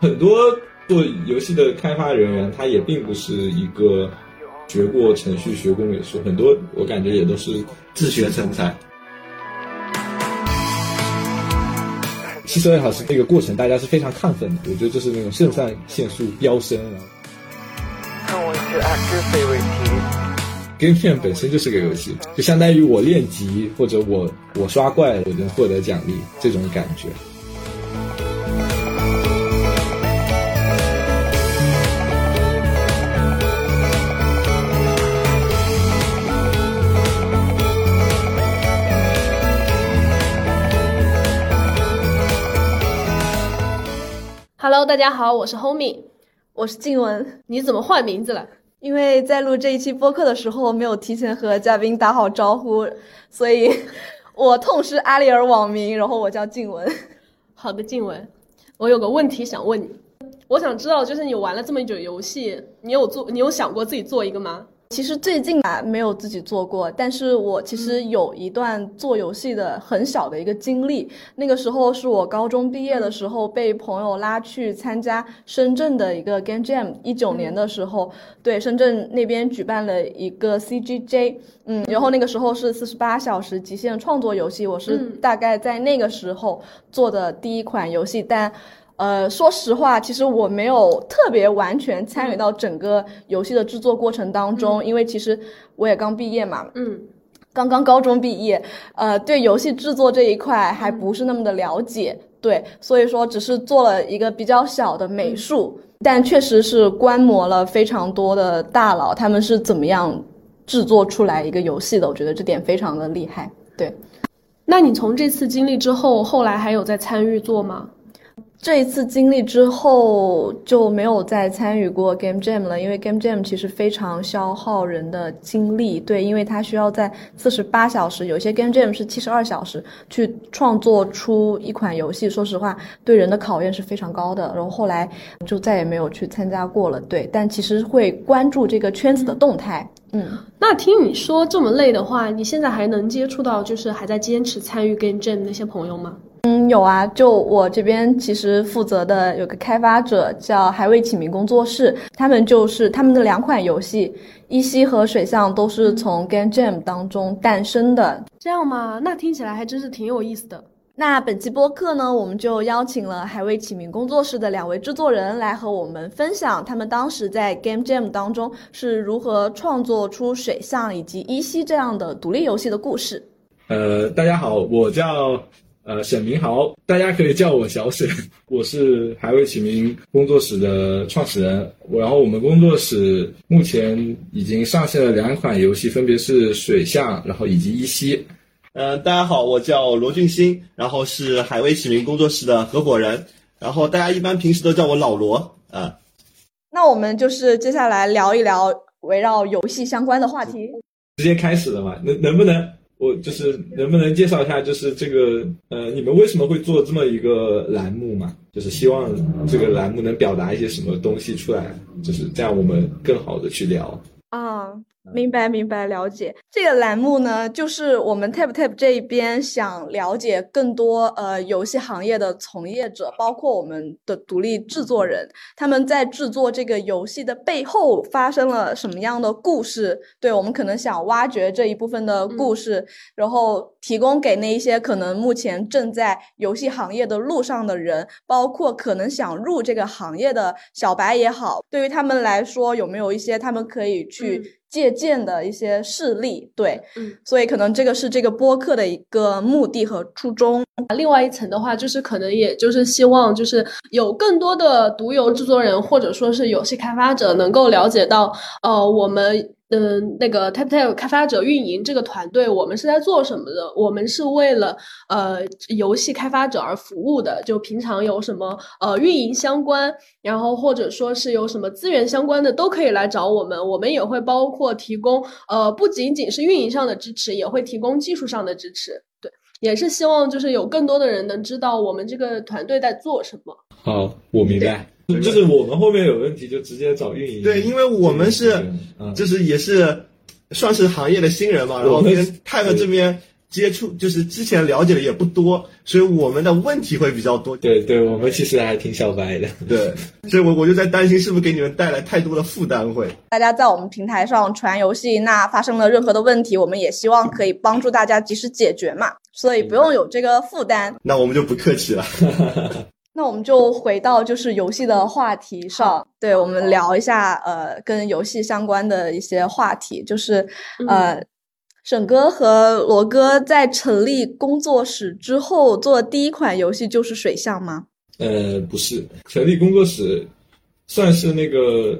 很多做游戏的开发人员，他也并不是一个学过程序、学过美术，很多我感觉也都是自学成才。七十二小时这个过程，大家是非常亢奋的。我觉得这是那种肾上腺素飙升啊。Game Jam 本身就是个游戏，就相当于我练级或者我我刷怪，我能获得奖励这种感觉。Hello，大家好，我是 Homie，我是静雯。你怎么换名字了？因为在录这一期播客的时候没有提前和嘉宾打好招呼，所以我痛失阿里尔网名，然后我叫静雯。好的，静雯，我有个问题想问你，我想知道，就是你玩了这么一久游戏，你有做，你有想过自己做一个吗？其实最近啊没有自己做过，但是我其实有一段做游戏的很小的一个经历。那个时候是我高中毕业的时候，被朋友拉去参加深圳的一个 Game Jam。一九年的时候，对深圳那边举办了一个 CGJ，嗯，然后那个时候是四十八小时极限创作游戏，我是大概在那个时候做的第一款游戏，但。呃，说实话，其实我没有特别完全参与到整个游戏的制作过程当中，因为其实我也刚毕业嘛，嗯，刚刚高中毕业，呃，对游戏制作这一块还不是那么的了解，对，所以说只是做了一个比较小的美术，但确实是观摩了非常多的大佬，他们是怎么样制作出来一个游戏的，我觉得这点非常的厉害，对。那你从这次经历之后，后来还有在参与做吗？这一次经历之后就没有再参与过 Game Jam 了，因为 Game Jam 其实非常消耗人的精力，对，因为它需要在四十八小时，有些 Game Jam 是七十二小时去创作出一款游戏，说实话，对人的考验是非常高的。然后后来就再也没有去参加过了，对，但其实会关注这个圈子的动态。嗯，那听你说这么累的话，你现在还能接触到就是还在坚持参与 Game Jam 那些朋友吗？嗯，有啊，就我这边其实负责的有个开发者叫还未起名工作室，他们就是他们的两款游戏《依稀》和《水象》都是从 Game Jam 当中诞生的。这样吗？那听起来还真是挺有意思的。那本期播客呢，我们就邀请了还未起名工作室的两位制作人来和我们分享他们当时在 Game Jam 当中是如何创作出《水象》以及《依稀》这样的独立游戏的故事。呃，大家好，我叫。呃，沈明豪，大家可以叫我小沈，我是还未起名工作室的创始人。然后我们工作室目前已经上线了两款游戏，分别是水象，然后以及依稀。嗯，大家好，我叫罗俊新，然后是海威起名工作室的合伙人。然后大家一般平时都叫我老罗啊。那我们就是接下来聊一聊围绕游戏相关的话题。直接开始了嘛？能能不能？我就是能不能介绍一下，就是这个呃，你们为什么会做这么一个栏目嘛？就是希望这个栏目能表达一些什么东西出来，就是这样我们更好的去聊啊。明白，明白，了解。这个栏目呢，就是我们 Tap Tap 这一边想了解更多呃游戏行业的从业者，包括我们的独立制作人，他们在制作这个游戏的背后发生了什么样的故事？对我们可能想挖掘这一部分的故事，然后提供给那一些可能目前正在游戏行业的路上的人，包括可能想入这个行业的小白也好，对于他们来说，有没有一些他们可以去。借鉴的一些事例，对，嗯，所以可能这个是这个播客的一个目的和初衷。另外一层的话，就是可能也就是希望，就是有更多的独游制作人或者说是游戏开发者能够了解到，呃，我们。嗯，那个 t a p t a p 开发者运营这个团队，我们是在做什么的？我们是为了呃游戏开发者而服务的。就平常有什么呃运营相关，然后或者说是有什么资源相关的，都可以来找我们。我们也会包括提供呃不仅仅是运营上的支持，也会提供技术上的支持。对，也是希望就是有更多的人能知道我们这个团队在做什么。好，我明白。就是我们后面有问题就直接找运营。对，因为我们是，就是也是算是行业的新人嘛，然后跟泰勒这边接触，就是之前了解的也不多，所以我们的问题会比较多。对对，我们其实还挺小白的。对，所以我我就在担心是不是给你们带来太多的负担会。大家在我们平台上传游戏，那发生了任何的问题，我们也希望可以帮助大家及时解决嘛，所以不用有这个负担。那我们就不客气了。那我们就回到就是游戏的话题上，对我们聊一下呃跟游戏相关的一些话题，就是呃。沈哥和罗哥在成立工作室之后做的第一款游戏就是水象吗？呃，不是，成立工作室算是那个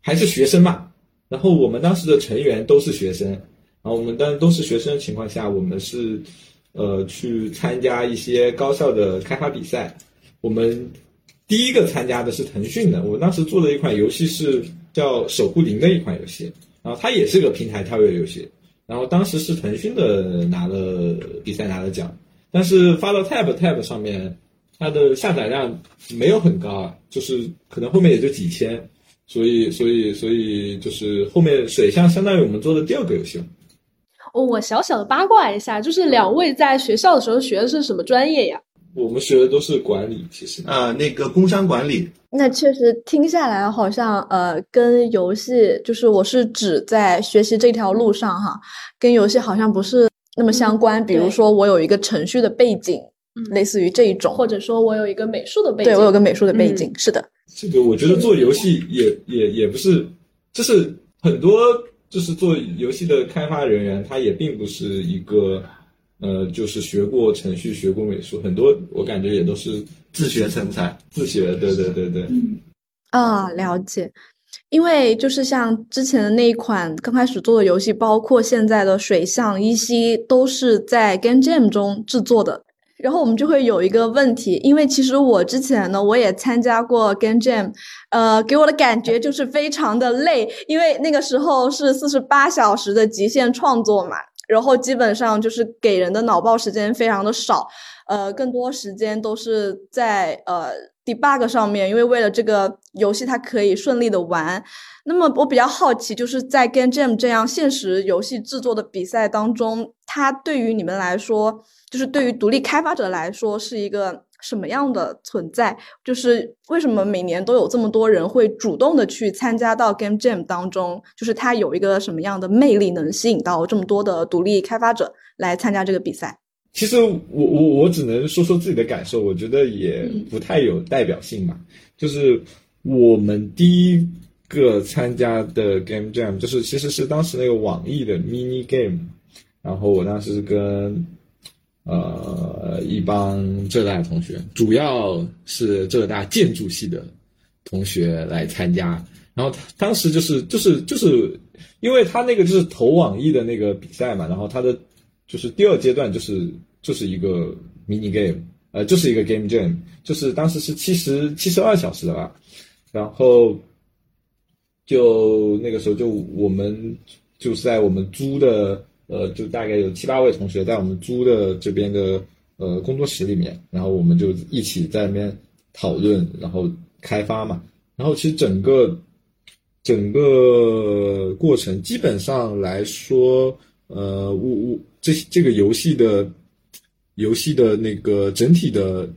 还是学生嘛。然后我们当时的成员都是学生，然后我们当然都是学生的情况下，我们是呃去参加一些高校的开发比赛。我们第一个参加的是腾讯的，我们当时做的一款游戏是叫《守护灵》的一款游戏，然后它也是个平台跳跃游戏。然后当时是腾讯的拿了比赛拿了奖，但是发到 Tab Tab 上面，它的下载量没有很高啊，就是可能后面也就几千，所以所以所以就是后面水象相当于我们做的第二个游戏。哦，我小小的八卦一下，就是两位在学校的时候学的是什么专业呀？我们学的都是管理，其实啊，那个工商管理。那确实听下来好像呃，跟游戏就是我是指在学习这条路上哈，跟游戏好像不是那么相关。比如说我有一个程序的背景，类似于这一种，或者说我有一个美术的背景，对我有个美术的背景，是的。这个我觉得做游戏也也也不是，就是很多就是做游戏的开发人员，他也并不是一个。呃，就是学过程序，学过美术，很多我感觉也都是自学成才，自学，对对对对。啊，了解。因为就是像之前的那一款刚开始做的游戏，包括现在的水象依稀，都是在 Game Jam 中制作的。然后我们就会有一个问题，因为其实我之前呢，我也参加过 Game Jam，呃，给我的感觉就是非常的累，因为那个时候是四十八小时的极限创作嘛。然后基本上就是给人的脑爆时间非常的少，呃，更多时间都是在呃 debug 上面，因为为了这个游戏它可以顺利的玩。那么我比较好奇，就是在 Game Jam 这样现实游戏制作的比赛当中，它对于你们来说，就是对于独立开发者来说，是一个。什么样的存在？就是为什么每年都有这么多人会主动的去参加到 Game Jam 当中？就是它有一个什么样的魅力，能吸引到这么多的独立开发者来参加这个比赛？其实我我我只能说说自己的感受，我觉得也不太有代表性嘛。就是我们第一个参加的 Game Jam，就是其实是当时那个网易的 Mini Game，然后我当时跟。呃，一帮浙大的同学，主要是浙大建筑系的同学来参加。然后当时就是就是就是，因为他那个就是投网易的那个比赛嘛，然后他的就是第二阶段就是就是一个 mini game，呃，就是一个 game jam，就是当时是七十七十二小时的吧。然后就那个时候就我们就是在我们租的。呃，就大概有七八位同学在我们租的这边的呃工作室里面，然后我们就一起在那边讨论，然后开发嘛。然后其实整个整个过程基本上来说，呃，我我这这个游戏的游戏的那个整体的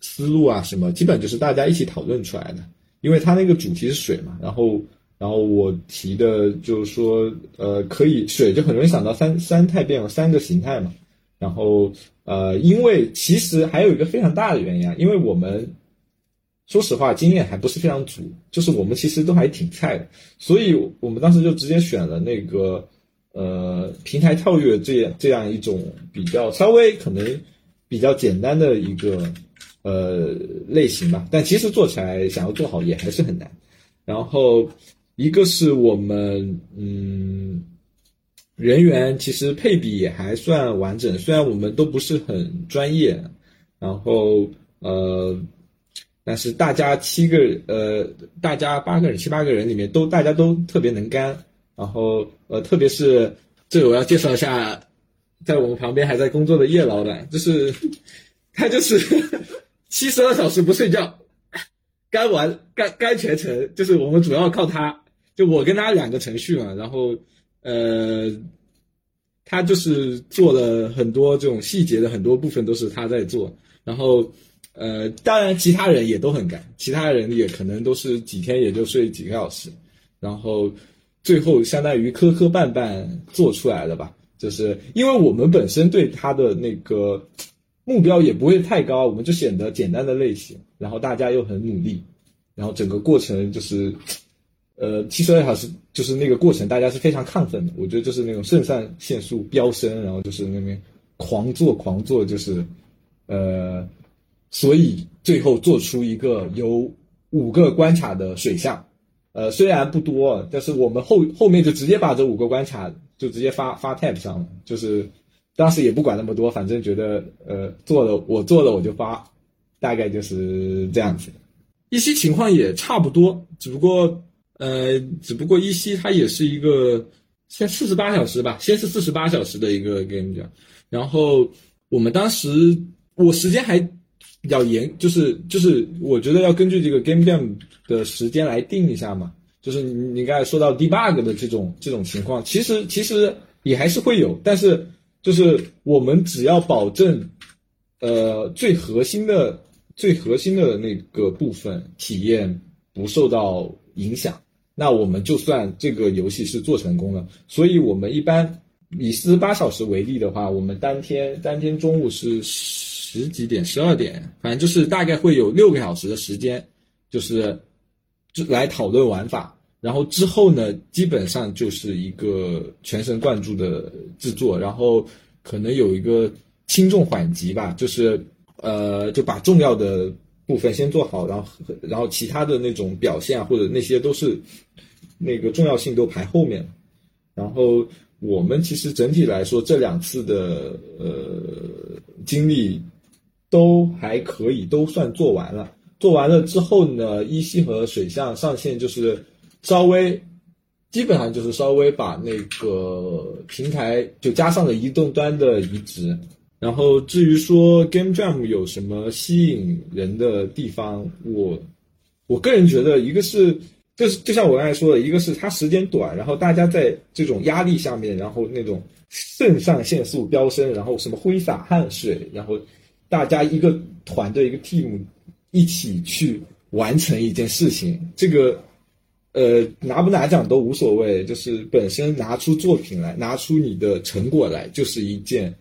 思路啊什么，基本就是大家一起讨论出来的，因为它那个主题是水嘛，然后。然后我提的就是说，呃，可以水就很容易想到三三态变有，三个形态嘛。然后，呃，因为其实还有一个非常大的原因啊，因为我们说实话经验还不是非常足，就是我们其实都还挺菜的，所以我们当时就直接选了那个呃平台跳跃这样这样一种比较稍微可能比较简单的一个呃类型吧。但其实做起来想要做好也还是很难。然后。一个是我们嗯人员其实配比也还算完整，虽然我们都不是很专业，然后呃，但是大家七个呃大家八个人七八个人里面都大家都特别能干，然后呃特别是这个我要介绍一下，在我们旁边还在工作的叶老板，就是他就是七十二小时不睡觉，干完干干全程，就是我们主要靠他。就我跟他两个程序嘛，然后，呃，他就是做了很多这种细节的很多部分都是他在做，然后呃，当然其他人也都很赶，其他人也可能都是几天也就睡几个小时，然后最后相当于磕磕绊绊做出来了吧。就是因为我们本身对他的那个目标也不会太高，我们就选择简单的类型，然后大家又很努力，然后整个过程就是，呃，七十二小时就是那个过程，大家是非常亢奋的。我觉得就是那种肾上腺素飙升，然后就是那边狂做狂做，就是，呃，所以最后做出一个有五个关卡的水象，呃，虽然不多，但是我们后后面就直接把这五个关卡。就直接发发 tab 上了，就是当时也不管那么多，反正觉得呃做了我做了我就发，大概就是这样子。一些情况也差不多，只不过呃只不过一期它也是一个先四十八小时吧，先是四十八小时的一个 game 讲，然后我们当时我时间还比较严，就是就是我觉得要根据这个 game jam 的时间来定一下嘛。就是你你刚才说到 debug 的这种这种情况，其实其实也还是会有，但是就是我们只要保证，呃，最核心的最核心的那个部分体验不受到影响，那我们就算这个游戏是做成功了。所以我们一般以四十八小时为例的话，我们当天当天中午是十几点十二点，反正就是大概会有六个小时的时间，就是。就来讨论玩法，然后之后呢，基本上就是一个全神贯注的制作，然后可能有一个轻重缓急吧，就是呃，就把重要的部分先做好，然后然后其他的那种表现啊，或者那些都是那个重要性都排后面。然后我们其实整体来说，这两次的呃经历都还可以，都算做完了。做完了之后呢，一系和水象上线就是稍微，基本上就是稍微把那个平台就加上了移动端的移植。然后至于说 Game Jam 有什么吸引人的地方，我我个人觉得一个是就是就像我刚才说的，一个是它时间短，然后大家在这种压力下面，然后那种肾上腺素飙升，然后什么挥洒汗水，然后大家一个团队一个 team。一起去完成一件事情，这个，呃，拿不拿奖都无所谓，就是本身拿出作品来，拿出你的成果来，就是一件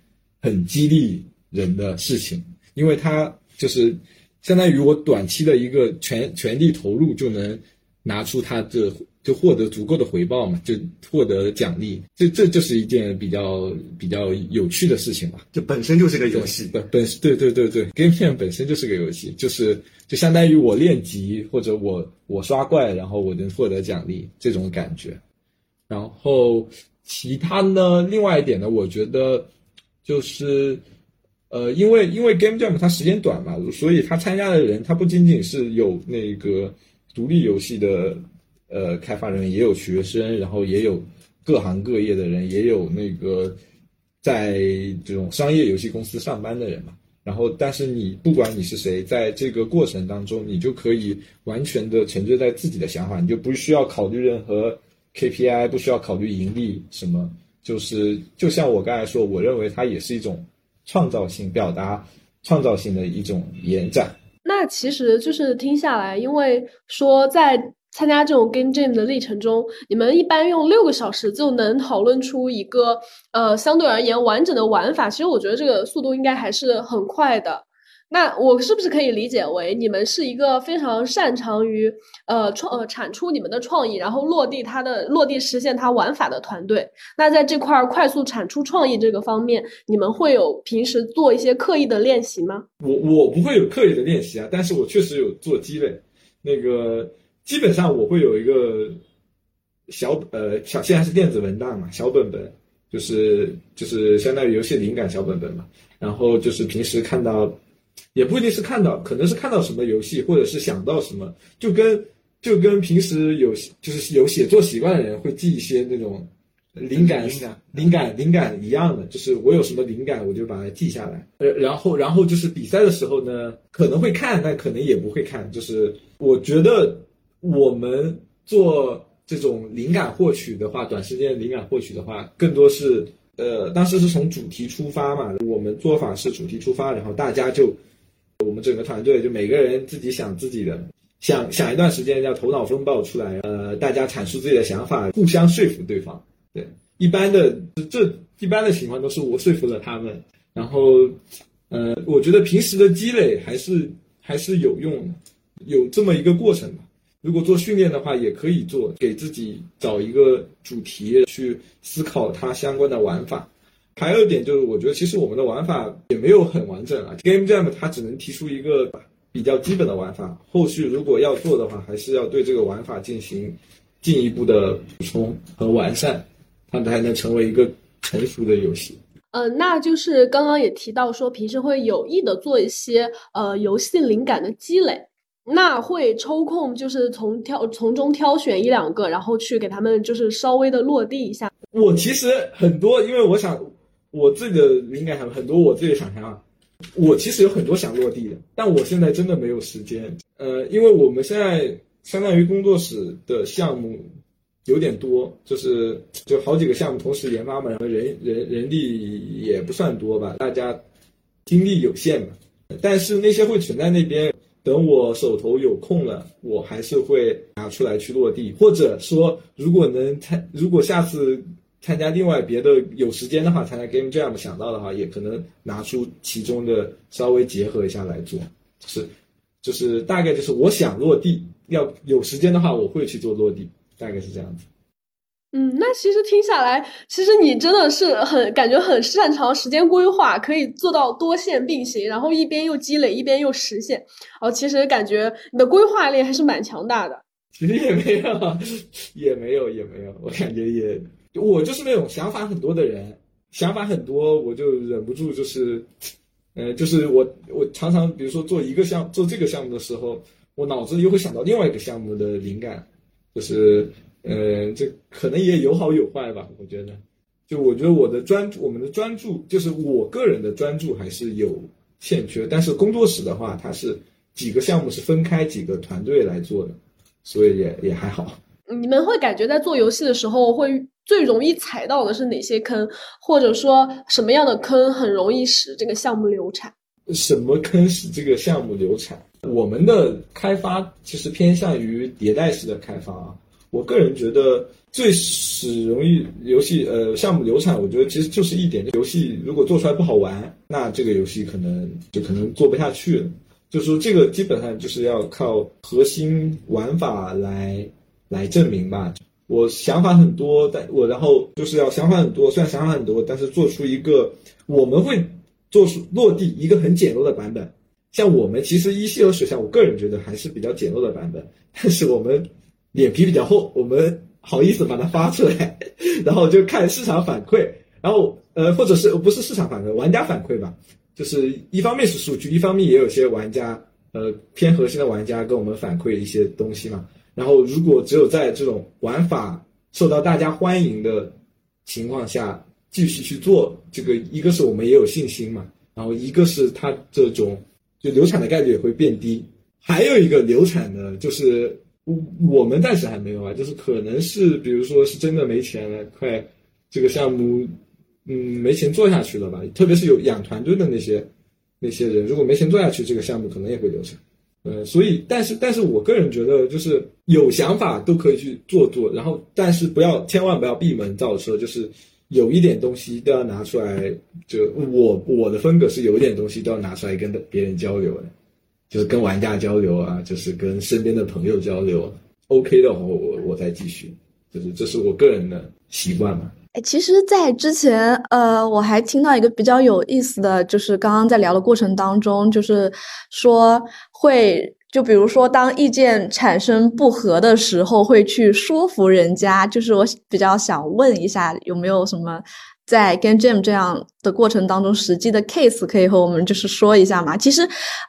很激励人的事情，因为它就是相当于我短期的一个全全力投入就能拿出它这。就获得足够的回报嘛，就获得奖励，这这就是一件比较比较有趣的事情嘛。这本身就是个游戏，本本对对对对，Game Jam 本身就是个游戏，就是就相当于我练级或者我我刷怪，然后我能获得奖励这种感觉。然后其他呢，另外一点呢，我觉得就是呃，因为因为 Game Jam 它时间短嘛，所以他参加的人他不仅仅是有那个独立游戏的。呃，开发人也有学生，然后也有各行各业的人，也有那个在这种商业游戏公司上班的人嘛。然后，但是你不管你是谁，在这个过程当中，你就可以完全的沉醉在自己的想法，你就不需要考虑任何 KPI，不需要考虑盈利什么。就是就像我刚才说，我认为它也是一种创造性表达、创造性的一种延展。那其实就是听下来，因为说在。参加这种 game jam 的历程中，你们一般用六个小时就能讨论出一个呃相对而言完整的玩法。其实我觉得这个速度应该还是很快的。那我是不是可以理解为你们是一个非常擅长于呃创呃产出你们的创意，然后落地它的落地实现它玩法的团队？那在这块快速产出创意这个方面，你们会有平时做一些刻意的练习吗？我我不会有刻意的练习啊，但是我确实有做积累。那个。基本上我会有一个小呃小现在是电子文档嘛，小本本就是就是相当于游戏灵感小本本嘛。然后就是平时看到，也不一定是看到，可能是看到什么游戏，或者是想到什么，就跟就跟平时有就是有写作习惯的人会记一些那种灵感灵感灵感一样的，就是我有什么灵感我就把它记下来。呃，然后然后就是比赛的时候呢，可能会看，但可能也不会看。就是我觉得。我们做这种灵感获取的话，短时间灵感获取的话，更多是呃，当时是从主题出发嘛，我们做法是主题出发，然后大家就我们整个团队就每个人自己想自己的，想想一段时间叫头脑风暴出来，呃，大家阐述自己的想法，互相说服对方。对，一般的这一般的情况都是我说服了他们，然后呃，我觉得平时的积累还是还是有用的，有这么一个过程吧。如果做训练的话，也可以做，给自己找一个主题去思考它相关的玩法。还有一点就是，我觉得其实我们的玩法也没有很完整啊。Game Jam 它只能提出一个比较基本的玩法，后续如果要做的话，还是要对这个玩法进行进一步的补充和完善，它才能成为一个成熟的游戏。嗯，那就是刚刚也提到说，平时会有意的做一些呃游戏灵感的积累。那会抽空，就是从挑从中挑选一两个，然后去给他们就是稍微的落地一下。我其实很多，因为我想我自己的灵感很很多，我自己的想象啊，我其实有很多想落地的，但我现在真的没有时间。呃，因为我们现在相当于工作室的项目有点多，就是就好几个项目同时研发嘛，然后人人人力也不算多吧，大家精力有限嘛。但是那些会存在那边。等我手头有空了，我还是会拿出来去落地，或者说，如果能参，如果下次参加另外别的有时间的话，参加 Game Jam 想到的话，也可能拿出其中的稍微结合一下来做，就是就是大概就是我想落地，要有时间的话，我会去做落地，大概是这样子。嗯，那其实听下来，其实你真的是很感觉很擅长时间规划，可以做到多线并行，然后一边又积累，一边又实现。哦，其实感觉你的规划力还是蛮强大的。其 实也没有，也没有，也没有。我感觉也，我就是那种想法很多的人，想法很多，我就忍不住就是，呃，就是我我常常比如说做一个项做这个项目的时候，我脑子里又会想到另外一个项目的灵感，就是。呃，这可能也有好有坏吧，我觉得。就我觉得我的专注，我们的专注，就是我个人的专注还是有欠缺。但是工作室的话，它是几个项目是分开几个团队来做的，所以也也还好。你们会感觉在做游戏的时候，会最容易踩到的是哪些坑，或者说什么样的坑很容易使这个项目流产？什么坑使这个项目流产？我们的开发其实偏向于迭代式的开发啊。我个人觉得最使容易游戏呃项目流产，我觉得其实就是一点，游戏如果做出来不好玩，那这个游戏可能就可能做不下去了。就是说这个基本上就是要靠核心玩法来来证明吧。我想法很多，但我然后就是要想法很多，虽然想法很多，但是做出一个我们会做出落地一个很简陋的版本。像我们其实一系和水象，我个人觉得还是比较简陋的版本，但是我们。脸皮比较厚，我们好意思把它发出来，然后就看市场反馈，然后呃，或者是不是市场反馈，玩家反馈吧，就是一方面是数据，一方面也有些玩家，呃，偏核心的玩家跟我们反馈一些东西嘛。然后如果只有在这种玩法受到大家欢迎的情况下继续去做，这个一个是我们也有信心嘛，然后一个是它这种就流产的概率也会变低，还有一个流产的就是。我们暂时还没有啊，就是可能是，比如说是真的没钱了，快这个项目，嗯，没钱做下去了吧？特别是有养团队的那些那些人，如果没钱做下去，这个项目可能也会流产。呃，所以，但是，但是我个人觉得，就是有想法都可以去做做，然后，但是不要，千万不要闭门造车，就是有一点东西都要拿出来。就我我的风格是有一点东西都要拿出来跟别人交流的。就是跟玩家交流啊，就是跟身边的朋友交流，OK 的话，我我再继续，就是这是我个人的习惯嘛。哎，其实，在之前，呃，我还听到一个比较有意思的就是刚刚在聊的过程当中，就是说会，就比如说当意见产生不合的时候，会去说服人家。就是我比较想问一下，有没有什么？在 Game Jam 这样的过程当中，实际的 case 可以和我们就是说一下吗？其实，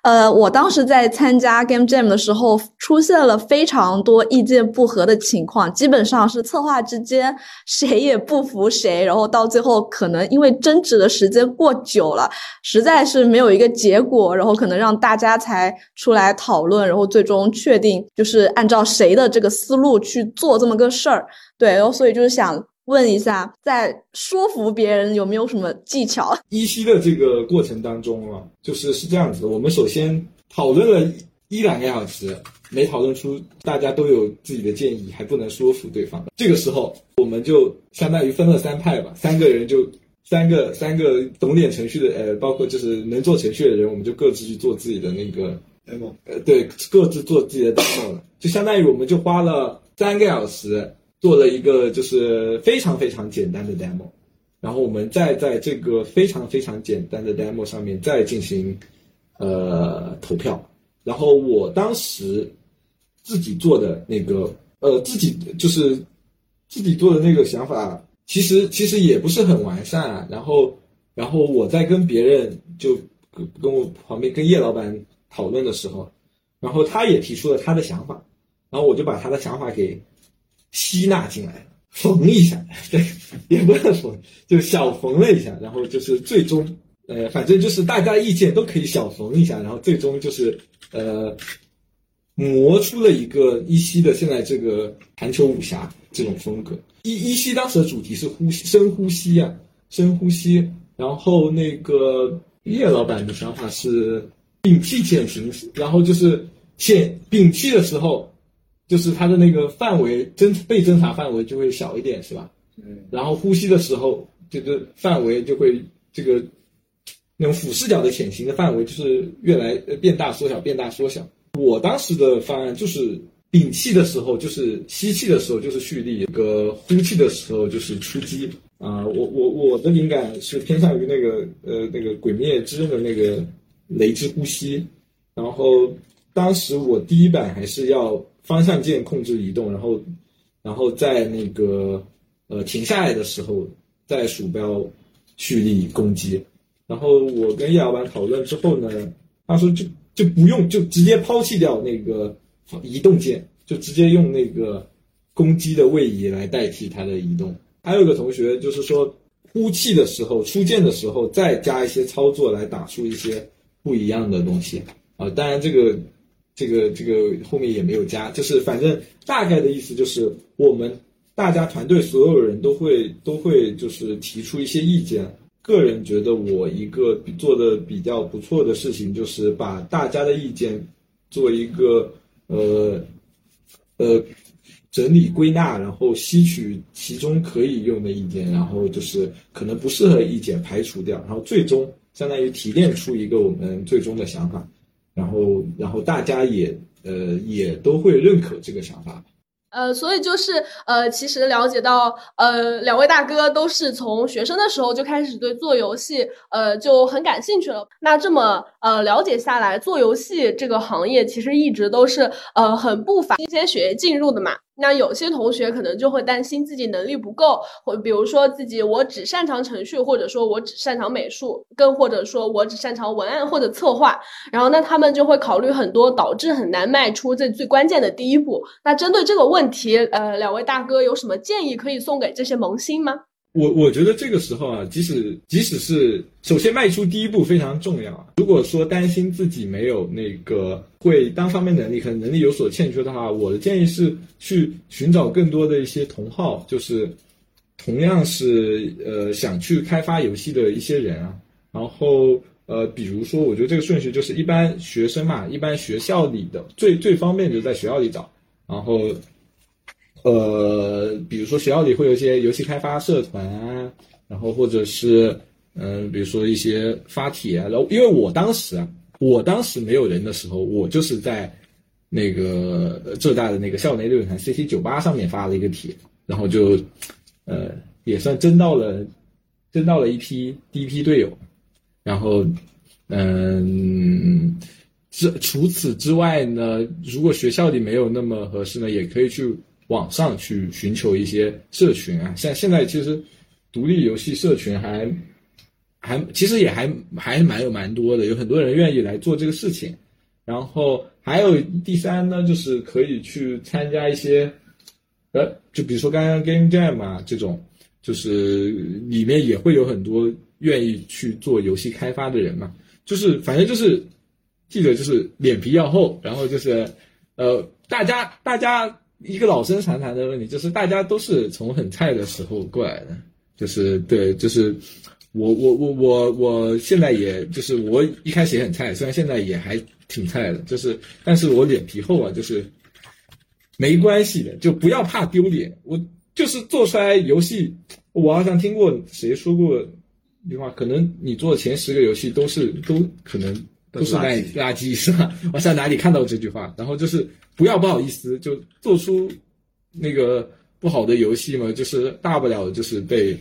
呃，我当时在参加 Game Jam 的时候，出现了非常多意见不合的情况，基本上是策划之间谁也不服谁，然后到最后可能因为争执的时间过久了，实在是没有一个结果，然后可能让大家才出来讨论，然后最终确定就是按照谁的这个思路去做这么个事儿。对，然后所以就是想。问一下，在说服别人有没有什么技巧？依稀的这个过程当中啊，就是是这样子的，我们首先讨论了一两个小时，没讨论出大家都有自己的建议，还不能说服对方。这个时候，我们就相当于分了三派吧，三个人就三个三个懂点程序的，呃，包括就是能做程序的人，我们就各自去做自己的那个 demo，呃，对，各自做自己的 demo 了，就相当于我们就花了三个小时做了一个就是非常非常简单的 demo，然后我们再在这个非常非常简单的 demo 上面再进行呃投票，然后我当时自己做的那个呃自己就是自己做的那个想法，其实其实也不是很完善啊，然后然后我在跟别人就跟跟我旁边跟叶老板讨论的时候，然后他也提出了他的想法，然后我就把他的想法给吸纳进来，缝一下，对，也不是缝，就小缝了一下，然后就是最终，呃，反正就是大家意见都可以小缝一下，然后最终就是呃，磨出了一个依稀的现在这个篮球武侠这种风格。依依稀当时的主题是呼吸，深呼吸啊，深呼吸。然后那个叶老板的想法是摒弃减刑，然后就是减摒弃的时候，就是它的那个范围侦被侦查范围就会小一点，是吧？嗯，然后呼吸的时候，这个范围就会这个那种俯视角的潜行的范围就是越来呃变大缩小变大缩小。我当时的方案就是屏气的时候就是吸气的时候就是蓄力，这个呼气的时候就是出击啊、我我我的灵感是偏向于那个呃那个《鬼灭之刃》的那个雷之呼吸，然后当时我第一版还是要方向键控制移动，然后然后在那个呃停下来的时候，在鼠标蓄力攻击。然后我跟叶老板讨论之后呢，他说就就不用，就直接抛弃掉那个移动键，就直接用那个攻击的位移来代替它的移动。还有一个同学就是说，呼气的时候、出剑的时候再加一些操作来打出一些不一样的东西啊。当然这个这个这个后面也没有加，就是反正大概的意思就是我们大家团队所有人都会都会就是提出一些意见。个人觉得我一个做的比较不错的事情，就是把大家的意见做一个呃呃整理归纳，然后吸取其中可以用的意见，然后就是可能不适合意见排除掉，然后最终相当于提炼出一个我们最终的想法，然后然后大家也呃也都会认可这个想法。呃，所以就是呃，其实了解到，呃，两位大哥都是从学生的时候就开始对做游戏，呃，就很感兴趣了。那这么呃了解下来，做游戏这个行业其实一直都是呃很不乏新鲜血液进入的嘛。那有些同学可能就会担心自己能力不够，或比如说自己我只擅长程序，或者说我只擅长美术，更或者说我只擅长文案或者策划。然后那他们就会考虑很多，导致很难迈出这最关键的第一步。那针对这个问题，呃，两位大哥有什么建议可以送给这些萌新吗？我我觉得这个时候啊，即使即使是首先迈出第一步非常重要啊。如果说担心自己没有那个会单方面能力，可能能力有所欠缺的话，我的建议是去寻找更多的一些同好，就是同样是呃想去开发游戏的一些人啊。然后呃，比如说，我觉得这个顺序就是一般学生嘛，一般学校里的最最方便就在学校里找，然后。呃，比如说学校里会有一些游戏开发社团啊，然后或者是嗯、比如说一些发帖啊，然后因为我当时啊，我当时没有人的时候，我就是在那个浙大的那个校内论坛 CC 九八上面发了一个帖，然后就呃也算争到了争到了一批第一批队友，然后嗯。这除此之外呢，如果学校里没有那么合适呢，也可以去网上去寻求一些社群啊。像现在其实独立游戏社群还还其实也还还蛮有蛮多的，有很多人愿意来做这个事情。然后还有第三呢，就是可以去参加一些，呃，就比如说刚刚 Game Jam 啊这种，就是里面也会有很多愿意去做游戏开发的人嘛。就是反正就是记得就是脸皮要厚，然后就是呃大家大家一个老生常谈的问题，就是大家都是从很菜的时候过来的，就是对，就是我我我我我现在也就是我一开始也很菜，虽然现在也还挺菜的，就是但是我脸皮厚啊，就是没关系的，就不要怕丢脸，我就是做出来游戏，我好像听过谁说过一句话，可能你做前十个游戏都是都可能都是烂垃圾是吧？我在哪里看到这句话？然后就是不要不好意思，就做出那个不好的游戏嘛，就是大不了就是被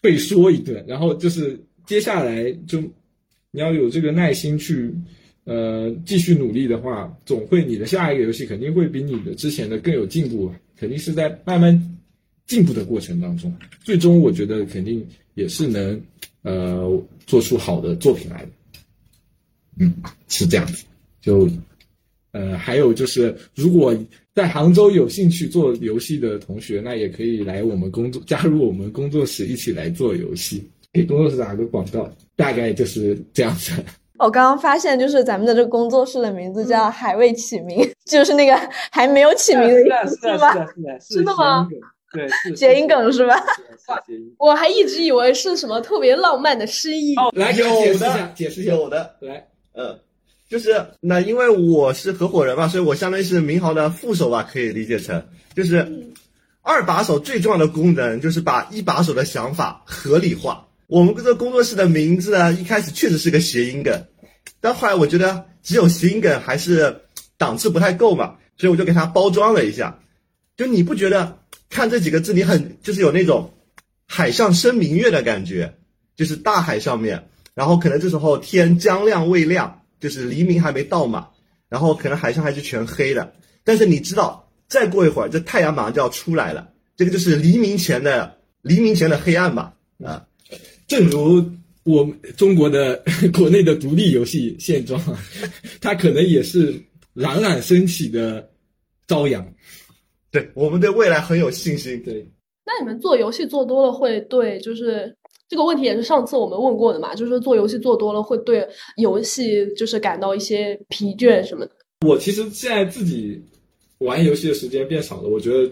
被说一顿，然后就是接下来就你要有这个耐心去呃继续努力的话，总会你的下一个游戏肯定会比你的之前的更有进步，肯定是在慢慢进步的过程当中，最终我觉得肯定也是能呃做出好的作品来的。嗯，是这样子。就呃，还有就是，如果在杭州有兴趣做游戏的同学，那也可以来我们工作，加入我们工作室一起来做游戏。给工作室打个广告，大概就是这样子。我刚刚发现，就是咱们的这个工作室的名字叫“还未起名”，就是那个还没有起名的意思，是吧？是的，是 真的吗？对，谐音梗是吧？我还一直以为是什么特别浪漫的诗意。哦，来给我解释一下，的解释一下。有的，来，嗯，就是那因为我是合伙人嘛，所以我相当于是明豪的副手吧，可以理解成就是二把手最重要的功能就是把一把手的想法合理化。我们这个工作室的名字呢，一开始确实是个谐音梗，但后来我觉得只有谐音梗还是档次不太够嘛，所以我就给它包装了一下。就你不觉得看这几个字，你很就是有那种海上生明月的感觉，就是大海上面，然后可能这时候天将亮未亮，就是黎明还没到嘛，然后可能海上还是全黑的，但是你知道，再过一会儿这太阳马上就要出来了，这个就是黎明前的黎明前的黑暗嘛，啊，正如我们中国的 国内的独立游戏现状，它可能也是冉冉升起的朝阳。对我们对未来很有信心。对，那你们做游戏做多了，会对就是这个问题也是上次我们问过的嘛？就是说做游戏做多了，会对游戏就是感到一些疲倦什么的。我其实现在自己玩游戏的时间变少了，我觉得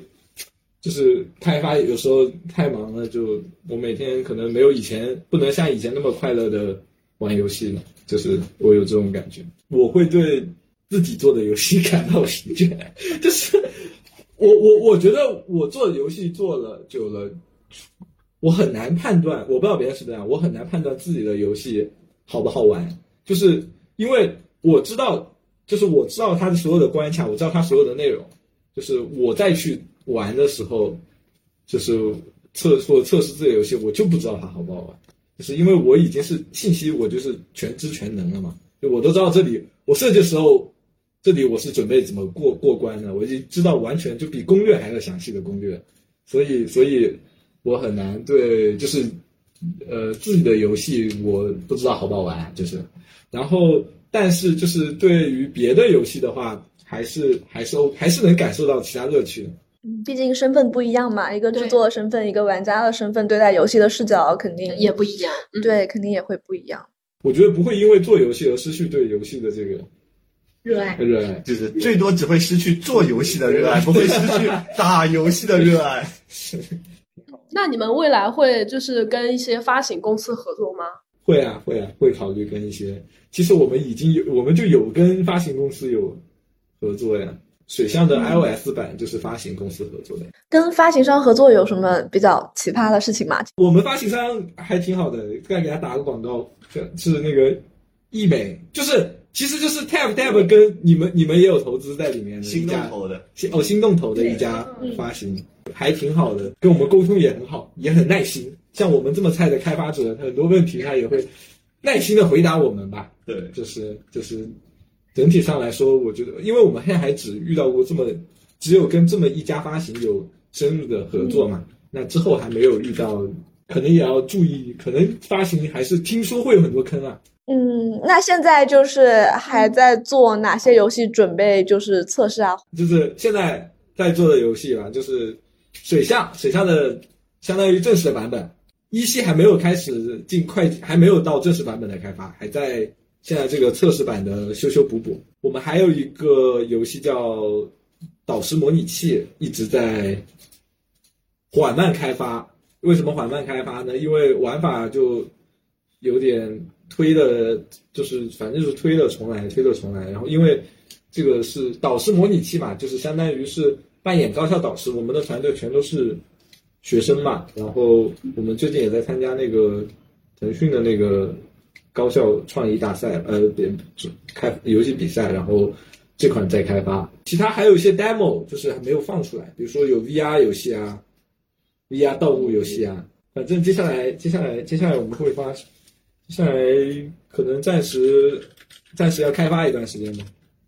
就是开发有时候太忙了，就我每天可能没有以前不能像以前那么快乐的玩游戏了，就是我有这种感觉，我会对自己做的游戏 感到疲倦，就是我我我觉得我做游戏做了久了，我很难判断，我不知道别人是不是这样，我很难判断自己的游戏好不好玩，就是因为我知道。就是我知道它的所有的关卡，我知道它所有的内容，就是我再去玩的时候，就是测或测试这个游戏，我就不知道它好不好玩，就是因为我已经是信息，我就是全知全能了嘛，就我都知道这里我设计的时候，这里我是准备怎么过过关的，我已经知道完全就比攻略还要详细的攻略，所以所以我很难对就是呃自己的游戏我不知道好不好玩，就是然后。但是，就是对于别的游戏的话，还是还是还是能感受到其他乐趣的。嗯，毕竟身份不一样嘛，一个制作的身份，一个玩家的身份，对待游戏的视角肯定也不一样。嗯、对，肯定也会不一样。我觉得不会因为做游戏而失去对游戏的这个热爱。热爱就是最多只会失去做游戏的热爱，不会失去打游戏的热爱。那你们未来会就是跟一些发行公司合作吗？会啊，会啊，会考虑跟一些。其实我们已经有，我们就有跟发行公司有合作呀。水象的 iOS 版就是发行公司合作的。跟发行商合作有什么比较奇葩的事情吗？我们发行商还挺好的，再给他打个广告，是那个易美，就是其实就是 Tab Tab 跟你们你们也有投资在里面的心动投的，心哦心动投的一家发行，还挺好的，跟我们沟通也很好，也很耐心。像我们这么菜的开发者，很多问题他也会耐心的回答我们吧。对，就是就是整体上来说，我觉得，因为我们现在还只遇到过这么只有跟这么一家发行有深入的合作嘛，那之后还没有遇到，可能也要注意，可能发行还是听说会有很多坑啊。嗯，那现在就是还在做哪些游戏准备就是测试啊？就是现在在做的游戏吧，就是水下，水下的相当于正式的版本。一期还没有开始进快，还没有到正式版本的开发，还在现在这个测试版的修修补补。我们还有一个游戏叫《导师模拟器一直在缓慢开发。为什么缓慢开发呢？因为玩法就有点推的，就是反正是推了重来，推了重来。然后因为这个是导师模拟器嘛，就是相当于是扮演高校导师。我们的团队全都是学生嘛，然后我们最近也在参加那个腾讯的那个高校创意大赛，呃，别开游戏比赛，然后这款在开发。其他还有一些 demo，就是还没有放出来，比如说有 VR 游戏啊。VR 盗墓游戏啊，反正接下来，接下来，接下来我们会发，接下来可能暂时，暂时要开发一段时间吧。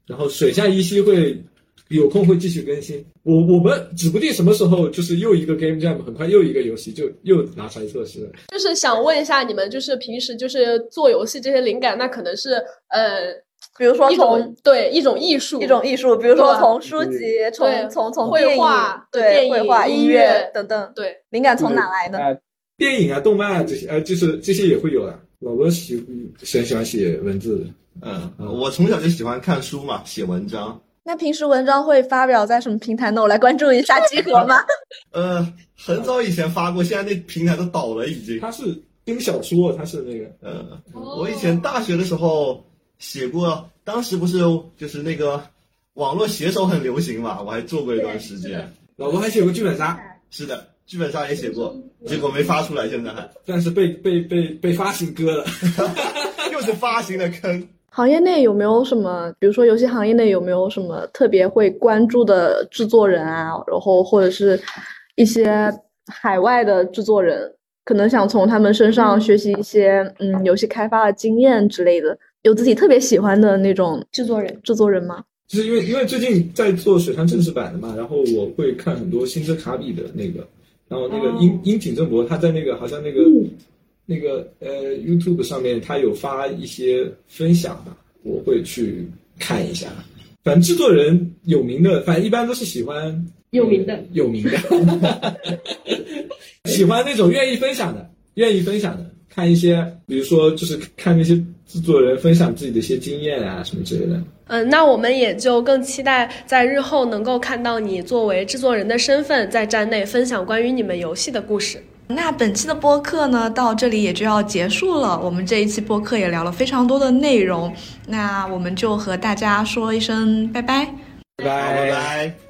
然后水下依稀会有空会继续更新。我我们指不定什么时候就是又一个 Game Jam，很快又一个游戏就又拿出来测试。就是想问一下你们，就是平时就是做游戏这些灵感，那可能是呃。比如说从对一种艺术，一种艺术，比如说从书籍，从从从绘画，对绘画、音乐等等，对灵感从哪来的？电影啊、动漫啊这些，呃，就是这些也会有啊。老罗喜很喜欢写文字，嗯，我从小就喜欢看书嘛，写文章。那平时文章会发表在什么平台呢？我来关注一下集合吗？呃，很早以前发过，现在那平台都倒了，已经。他是听小说，他是那个，呃，我以前大学的时候。写过，当时不是就是那个网络写手很流行嘛，我还做过一段时间。老罗还写过剧本杀，是的，剧本杀也写过，结果没发出来，现在还，但是被被被被发行割了，又是发行的坑。行业内有没有什么，比如说游戏行业内有没有什么特别会关注的制作人啊？然后或者是一些海外的制作人，可能想从他们身上学习一些嗯游戏开发的经验之类的。有自己特别喜欢的那种制作人，制作人吗？就是因为因为最近在做水上正式版的嘛，然后我会看很多星之卡比的那个，然后那个樱樱井正博他在那个好像那个那个呃 YouTube 上面他有发一些分享吧，我会去看一下。反正制作人有名的，反正一般都是喜欢有名的有名的，喜欢那种愿意分享的，愿意分享的。看一些，比如说，就是看那些制作人分享自己的一些经验啊，什么之类的。嗯，那我们也就更期待在日后能够看到你作为制作人的身份，在站内分享关于你们游戏的故事。那本期的播客呢，到这里也就要结束了。我们这一期播客也聊了非常多的内容，那我们就和大家说一声拜拜，拜拜拜。